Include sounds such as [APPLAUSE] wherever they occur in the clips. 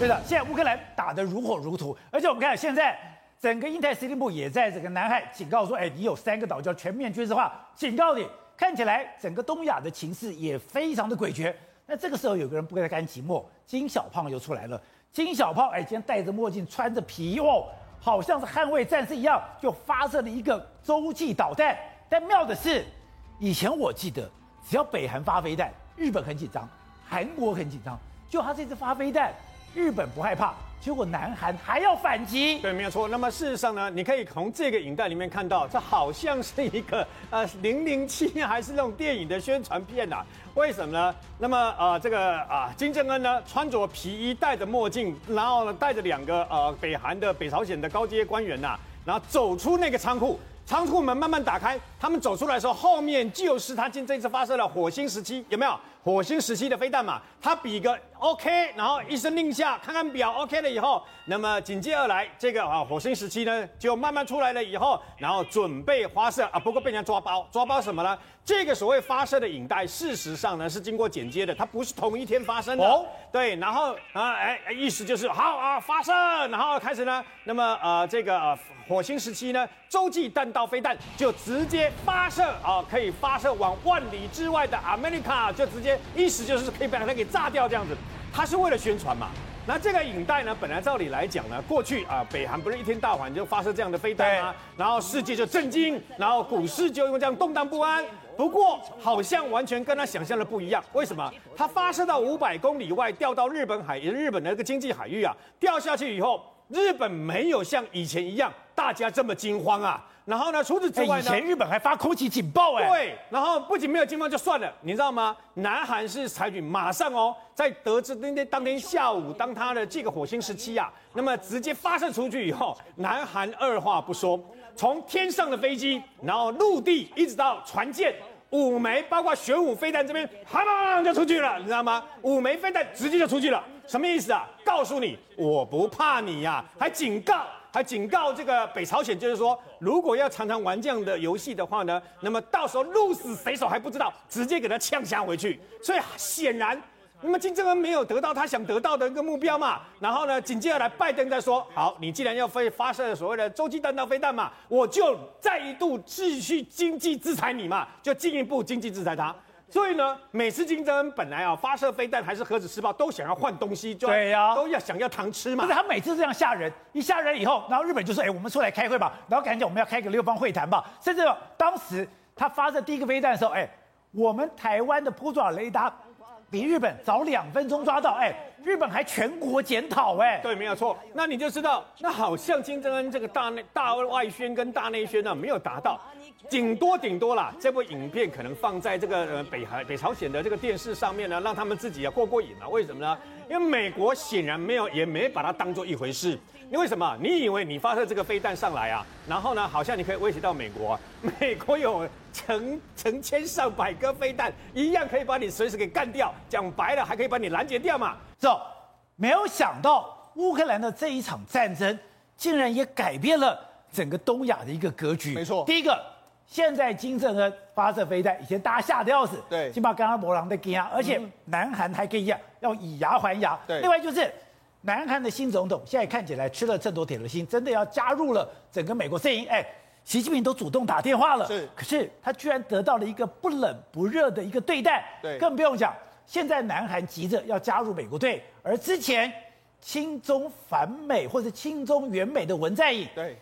对的，现在乌克兰打得如火如荼，而且我们看现在整个印太司令部也在这个南海警告说，哎，你有三个岛就要全面军事化，警告你。看起来整个东亚的情势也非常的诡谲。那这个时候有个人不甘寂寞，金小胖又出来了。金小胖哎，今天戴着墨镜，穿着皮衣哦，好像是捍卫战士一样，就发射了一个洲际导弹。但妙的是，以前我记得，只要北韩发飞弹，日本很紧张，韩国很紧张。就他这次发飞弹，日本不害怕。结果南韩还要反击，对，没有错。那么事实上呢，你可以从这个影带里面看到，这好像是一个 [LAUGHS] 呃零零七还是那种电影的宣传片呐、为什么呢？那么呃这个啊、金正恩呢穿着皮衣，戴着墨镜，然后呢带着两个呃北韩的北朝鲜的高阶官员呐、然后走出那个仓库，仓库门慢慢打开，他们走出来的时候，后面就是他今这次发射了火星十七，有没有？火星十七的飞弹嘛，他比个 OK，然后一声令下，看看表 OK 了以后，那么紧接而来，这个啊火星时期呢就慢慢出来了以后，然后准备发射啊，不过被人家抓包，抓包什么呢？这个所谓发射的影带，事实上呢是经过剪接的，它不是同一天发生的。哦，对，然后啊，哎，意思就是好啊，发射，然后开始呢，那么呃这个呃火星时期呢洲际弹道飞弹就直接发射啊，可以发射往万里之外的 America 就直接。意思就是可以把它给炸掉这样子，它是为了宣传嘛。那这个影带呢，本来照理来讲呢，过去啊，北韩不是一天到晚就发射这样的飞弹吗？然后世界就震惊，然后股市就因为这样动荡不安。不过好像完全跟他想象的不一样。为什么？它发射到五百公里外，掉到日本海，日本的一个经济海域啊，掉下去以后，日本没有像以前一样大家这么惊慌啊。然后呢？除此之外呢？以前日本还发空袭警报哎。对，然后不仅没有惊慌就算了，你知道吗？南韩是采取马上哦，在得知那天当天下午，当他的这个火星十七啊，那么直接发射出去以后，南韩二话不说，从天上的飞机，然后陆地一直到船舰，五枚，包括玄武飞弹这边，啪啪就出去了，你知道吗？五枚飞弹直接就出去了，什么意思啊？告诉你，我不怕你呀，啊，还警告。还警告这个北朝鲜，就是说，如果要常常玩这样的游戏的话呢，那么到时候鹿死谁手还不知道，直接给他呛下回去。所以显然，那么金正恩没有得到他想得到的一个目标嘛。然后呢，紧接着来拜登再说，好，你既然要飞发射所谓的洲际弹道飞弹嘛，我就再一度继续经济制裁你嘛，就进一步经济制裁他。所以呢，每次金正恩本来啊发射飞弹还是核子试爆，都想要换东西，就对呀，都要想要糖吃嘛。不是他每次这样吓人，一吓人以后，然后日本就说：“哎，我们出来开会吧。”然后赶紧我们要开个六方会谈吧。甚至当时他发射第一个飞弹的时候，哎，我们台湾的扑爪雷达比日本早两分钟抓到，哎，日本还全国检讨，哎，对，没有错。那你就知道，那好像金正恩这个大内大外宣跟大内宣呢没有达到。顶多顶多啦，这部影片可能放在这个呃北韩北朝鲜的这个电视上面呢，让他们自己啊过过瘾啊。为什么呢？因为美国显然没有，也没把它当做一回事。因为什么？你以为你发射这个飞弹上来啊，然后呢，好像你可以威胁到美国？[LAUGHS] 美国有成成千上百个飞弹，一样可以把你随时给干掉。讲白了，还可以把你拦截掉嘛。走，没有想到乌克兰的这一场战争，竟然也改变了整个东亚的一个格局。没错，第一个。现在金正恩发射飞弹，以前大家吓得要死，对，起码刚刚博朗的惊，而且南韩还可以要以牙还牙，对。另外就是南韩的新总统现在看起来吃了秤砣铁了心，真的要加入了整个美国阵营。哎，习近平都主动打电话了，是。可是他居然得到了一个不冷不热的一个对待，对。更不用讲，现在南韩急着要加入美国队，而之前亲中反美或者亲中援美的文在寅，对，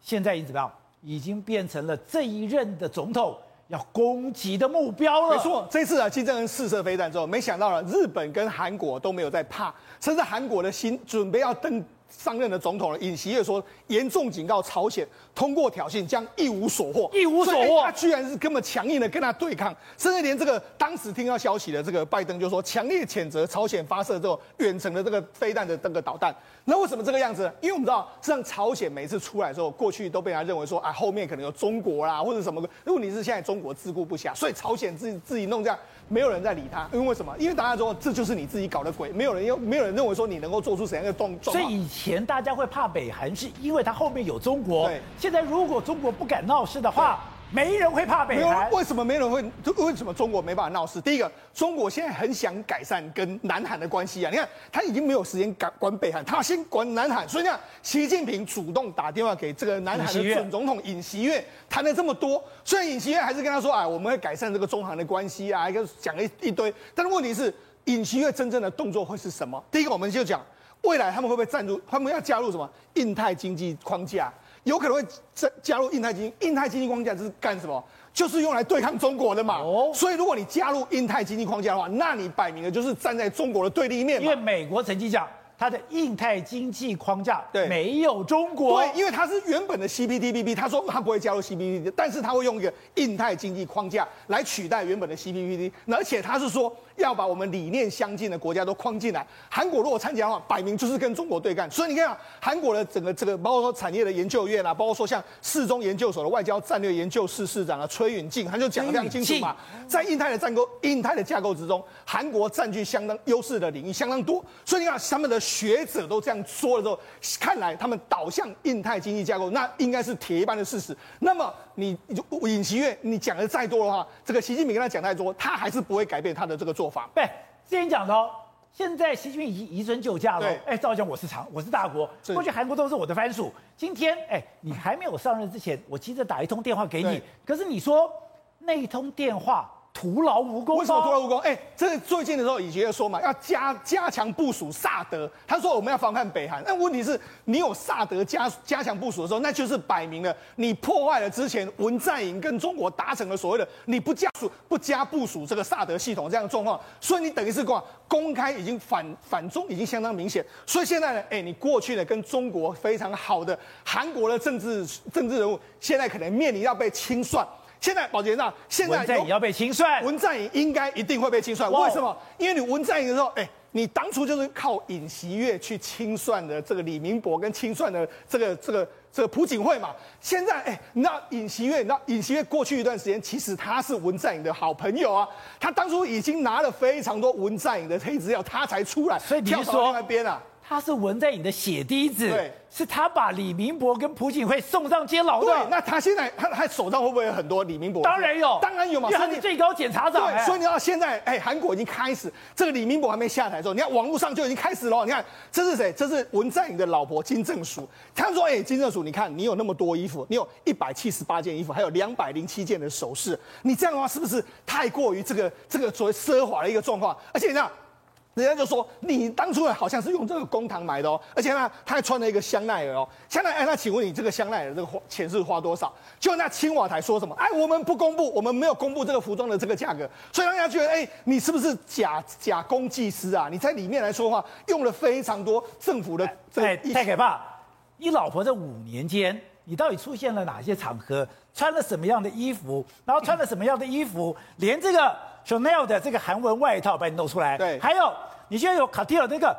现在已经怎么样？已经变成了这一任的总统要攻击的目标了。没错，这次啊，金正恩试射飞弹之后，没想到了日本跟韩国都没有在怕，甚至韩国的心准备要登上任的总统了，尹锡悦说严重警告朝鲜，通过挑衅将一无所获，一无所获。他居然是根本强硬的跟他对抗，甚至连这个当时听到消息的这个拜登就说强烈谴责朝鲜发射这种远程的这个飞弹的这个导弹。那为什么这个样子？因为我们知道，实际上朝鲜每次出来的时候，过去都被人家认为说啊，后面可能有中国啦或者什么。如果你是现在中国自顾不暇，所以朝鲜自己自己弄这样，没有人在理他。因为为什么？因为大家说这就是你自己搞的鬼，没有人又没有人认为说你能够做出怎样的动作。所以以前。前大家会怕北韩，是因为他后面有中国。对。现在如果中国不敢闹事的话，没人会怕北韩。为什么没人会？为什么中国没办法闹事？第一个，中国现在很想改善跟南韩的关系啊。你看，他已经没有时间管管北韩，他要先管南韩。所以你看，习近平主动打电话给这个南韩的准总统尹锡悦，谈了这么多。虽然尹锡悦还是跟他说：“哎，我们会改善这个中韩的关系啊，一个讲了一一堆。”但是问题是，尹锡悦真正的动作会是什么？第一个，我们就讲未来他们会不会站入？他们要加入什么印太经济框架？有可能会加加入印太经印太经济框架，这是干什么？就是用来对抗中国的嘛。哦，所以如果你加入印太经济框架的话，那你摆明了就是站在中国的对立面。因为美国曾经讲，它的印太经济框架对没有中国。对，因为它是原本的 CPTPP，他说他不会加入 CPTPP，但是他会用一个印太经济框架来取代原本的 CPTPP，而且他是说。要把我们理念相近的国家都框进来。韩国如果参加的话，摆明就是跟中国对干。所以你看啊，韩国的整个这个，包括说产业的研究院啊，包括说像世宗研究所的外交战略研究室室长啊，崔允静，他就讲得非常清楚嘛。在印太的战构、印太的架构之中，韩国占据相当优势的领域相当多。所以你看，他们的学者都这样说了之后，看来他们导向印太经济架构，那应该是铁一般的事实。那么你尹锡悦，你讲的再多的话，这个习近平跟他讲太多，他还是不会改变他的这个做。法，对，之前讲的哦，现在习近平已经移尊就驾了。哎，照讲我是长，我是大国，过去韩国都是我的藩属。今天，哎，你还没有上任之前，我急着打一通电话给你，可是你说那一通电话。徒劳无功？为什么徒劳无功？哎、欸，这最近的时候，以前说嘛，要加加强部署萨德。他说我们要防范北韩。但问题是，你有萨德加加强部署的时候，那就是摆明了你破坏了之前文在寅跟中国达成了所谓的你不加速不加部署这个萨德系统这样的状况。所以你等于是讲公开已经反反中已经相当明显。所以现在呢，哎、你过去呢跟中国非常好的韩国的政治政治人物，现在可能面临要被清算。现在，保洁那现在文在寅要被清算，文在寅应该一定会被清算。为什么？因为你文在寅的时候，哎，你当初就是靠尹锡悦去清算的这个李明博，跟清算的这个这个这个朴槿惠嘛。现在，哎，你知道尹锡悦，你知道尹锡悦过去一段时间，其实他是文在寅的好朋友啊。他当初已经拿了非常多文在寅的黑资料，他才出来，所以你是说那边啊。他是文在寅的血滴子，对，是他把李明博跟朴槿惠送上监牢的。对，那他现在他他手上会不会有很多李明博？当然有，当然有嘛，因为他是最高检察长。对，所以你要现在，哎，韩国已经开始，这个李明博还没下台的时候，你看网络上就已经开始了。你看这是谁？这是文在寅的老婆金正淑。他说，哎，金正淑，你看你有那么多衣服，你有一百七十八件衣服，还有两百零七件的首饰，你这样的话是不是太过于这个这个所谓奢华的一个状况？而且你知道。人家就说你当初好像是用这个公堂买的哦，而且呢，他还穿了一个香奈儿哦，香奈儿。那请问你这个香奈儿这个花钱是花多少？就那青瓦台说什么？哎，我们不公布，我们没有公布这个服装的这个价格，所以让人家觉得，哎，你是不是假假公济私啊？你在里面来说话，用了非常多政府的这，哎，太可怕！你老婆这五年间，你到底出现了哪些场合？穿了什么样的衣服？然后穿了什么样的衣服？连这个。Chanel 的这个韩文外套把你弄出来，对，还有你现在有卡地尔那个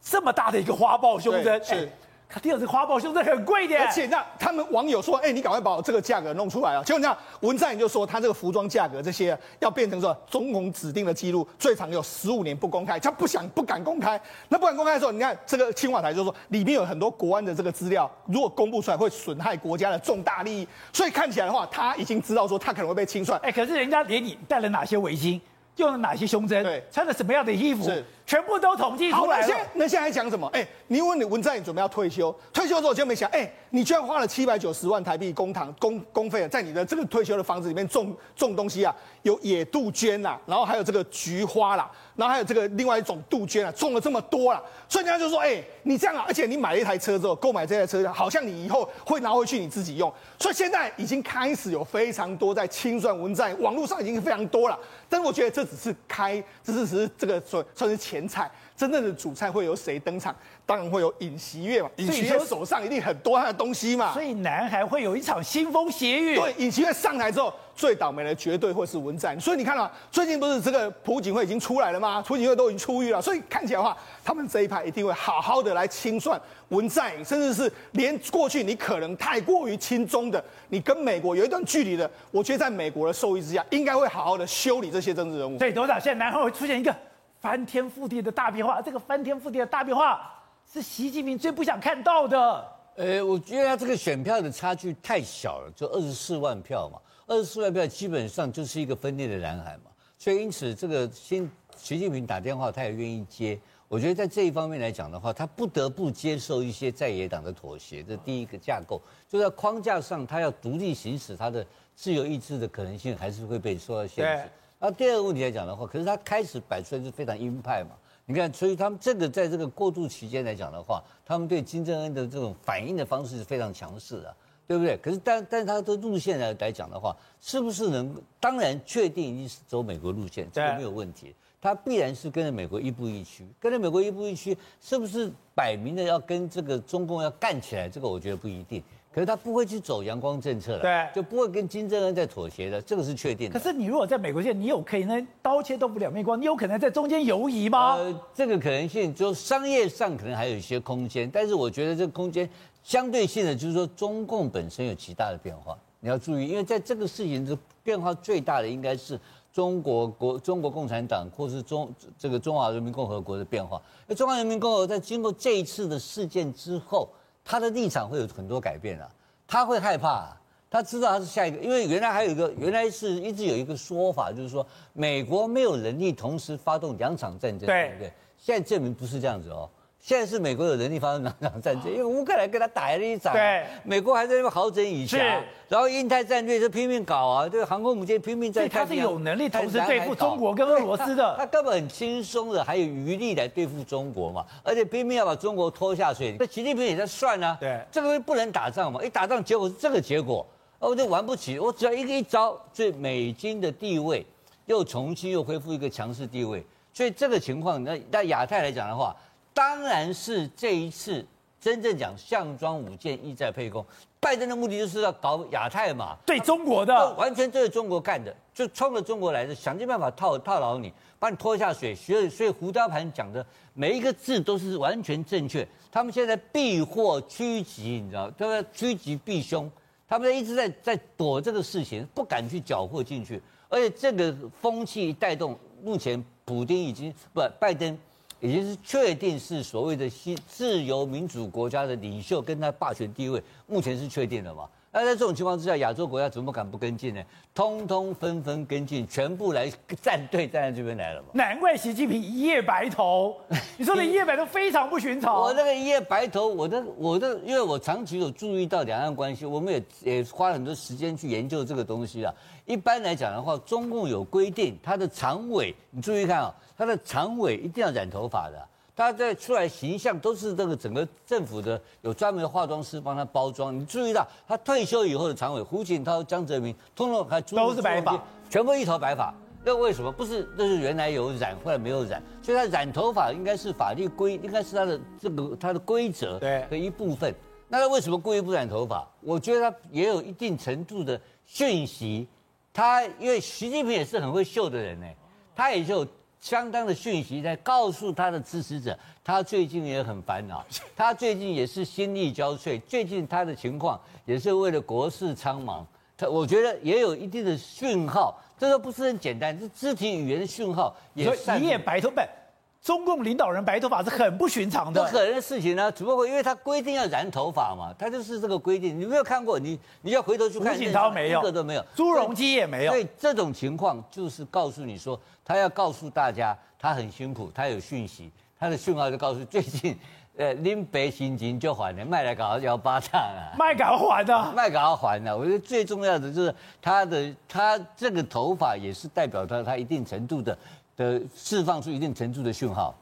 这么大的一个花豹胸针，是。卡地亚这花豹胸针很贵的，而且那他们网友说，哎、欸，你赶快把我这个价格弄出来啊！结果你看文在寅就说，他这个服装价格这些要变成说中共指定的记录，最长有十五年不公开，他不想不敢公开。那不敢公开的时候，你看这个青瓦台就说里面有很多国安的这个资料，如果公布出来会损害国家的重大利益，所以看起来的话，他已经知道说他可能会被清算。哎、欸，可是人家连你戴了哪些围巾？用了哪些胸针？对，穿了什么样的衣服？是，全部都统计出来了。那现，那现在还讲什么？哎、你问你文在寅准备要退休，退休之后就没想，哎、你居然花了七百九十万台币公堂公公费，在你的这个退休的房子里面种种东西啊，有野杜鹃呐，然后还有这个菊花啦。然后还有这个另外一种杜鹃啊，种了这么多了，所以人家就说，哎，你这样啊，而且你买了一台车之后，购买这台车，好像你以后会拿回去你自己用，所以现在已经开始有非常多在清算文在，网络上已经非常多了，但是我觉得这只是开，这只是这个算算是前菜。真正的主菜会由谁登场？当然会有尹锡悦嘛。尹锡悦手上一定很多他的东西嘛。所以南韩会有一场腥风血雨。对，尹锡悦上台之后，最倒霉的绝对会是文在寅。所以你看啊最近不是这个朴槿惠已经出来了吗？朴槿惠都已经出狱了。所以看起来的话，他们这一派一定会好好的来清算文在寅，甚至是连过去你可能太过于亲中的，你跟美国有一段距离的，我觉得在美国的授意之下，应该会好好的修理这些政治人物。所以董事长，现在南韩会出现一个。翻天覆地的大变化，这个翻天覆地的大变化是习近平最不想看到的。呃，我觉得他这个选票的差距太小了，就二十四万票嘛。二十四万票基本上就是一个分裂的蓝海嘛。所以因此这个新习近平打电话，他也愿意接。我觉得在这一方面来讲的话，他不得不接受一些在野党的妥协。这第一个架构，就在框架上，他要独立行使他的自由意志的可能性，还是会被受到限制。那第二个问题来讲的话，可是他开始摆出来是非常鹰派嘛。你看，所以他们这个在这个过渡期间来讲的话，他们对金正恩的这种反应的方式是非常强势的，对不对？可是但但是他的路线来来讲的话，是不是能当然确定一定是走美国路线，这个没有问题。他必然是跟着美国亦步亦趋，跟着美国亦步亦趋，是不是摆明了要跟这个中共要干起来？这个我觉得不一定。可是他不会去走阳光政策了，对，就不会跟金正恩在妥协的，这个是确定的。可是你如果在美国线，你有可能刀切都不两面光，你有可能在中间游移吗？呃，这个可能性就商业上可能还有一些空间，但是我觉得这个空间相对性的就是说，中共本身有极大的变化，你要注意，因为在这个事情的变化最大的应该是中国国中国共产党或是中这个中华人民共和国的变化。那中华人民共和国在经过这一次的事件之后。他的立场会有很多改变啊，他会害怕啊，他知道他是下一个，因为原来还有一个，原来是一直有一个说法，就是说美国没有能力同时发动两场战争，对不对？现在证明不是这样子哦。现在是美国有能力发生两场战争，因为乌克兰跟他打了一场，对，美国还在那边好整以暇，然后印太战略是拼命搞啊，这个航空母舰拼命在，他是有能力同时对付中国跟俄罗斯的，他根本很轻松的，还有余力来对付中国嘛，而且拼命要把中国拖下水，那习近平也在算啊，对，这个不能打仗嘛，一打仗结果是这个结果，哦就玩不起，我只要一个一招，所以美金的地位又重新又恢复一个强势地位，所以这个情况，那在亚太来讲的话。当然是这一次真正讲项庄舞剑，意在沛公。拜登的目的就是要搞亚太嘛，对中国的，完全就是中国干的，就冲着中国来的，想尽办法套套牢你，把你拖下水。所以，所以胡椒盘讲的每一个字都是完全正确。他们现在避祸趋吉，你知道，对不对？趋吉避凶，他们一直在在躲这个事情，不敢去搅和进去。而且这个风气带动，目前普京已经不拜登。也就是确定是所谓的西自由民主国家的领袖，跟他霸权地位，目前是确定的嘛？那在这种情况之下，亚洲国家怎么敢不跟进呢？通通纷纷跟进，全部来站队站在这边来了嘛？难怪习近平一夜白头。[LAUGHS] 你说的一夜白头非常不寻常。我那个一夜白头，我的我的，因为我长期有注意到两岸关系，我们也也花了很多时间去研究这个东西啊。一般来讲的话，中共有规定，他的常委，你注意看啊，他的常委一定要染头发的。他在出来形象都是这个整个政府的有专门的化妆师帮他包装。你注意到他退休以后的常委胡锦涛、江泽民，通通还都是白发，全部一头白发。那为什么？不是，那是原来有染，后来没有染。所以他染头发应该是法律规，应该是他的这个他的规则的一部分。那他为什么故意不染头发？我觉得他也有一定程度的讯息。他因为习近平也是很会秀的人呢，他也就。相当的讯息在告诉他的支持者，他最近也很烦恼，[LAUGHS] 他最近也是心力交瘁，最近他的情况也是为了国事苍茫。他我觉得也有一定的讯号，这个不是很简单，是肢体语言的讯号。也你也白头，不，中共领导人白头发是很不寻常的，不可能的事情呢。只不过因为他规定要染头发嘛，他就是这个规定。你没有看过，你你要回头去看，胡锦涛没有，一个都没有，朱镕基也没有。所以这种情况就是告诉你说。他要告诉大家，他很辛苦，他有讯息，他的讯号就告诉最近，[LAUGHS] 呃，林北心情就还了，卖来搞幺八账啊，卖搞还的，卖搞还的。我觉得最重要的就是他的，他这个头发也是代表他他一定程度的的释放出一定程度的讯号。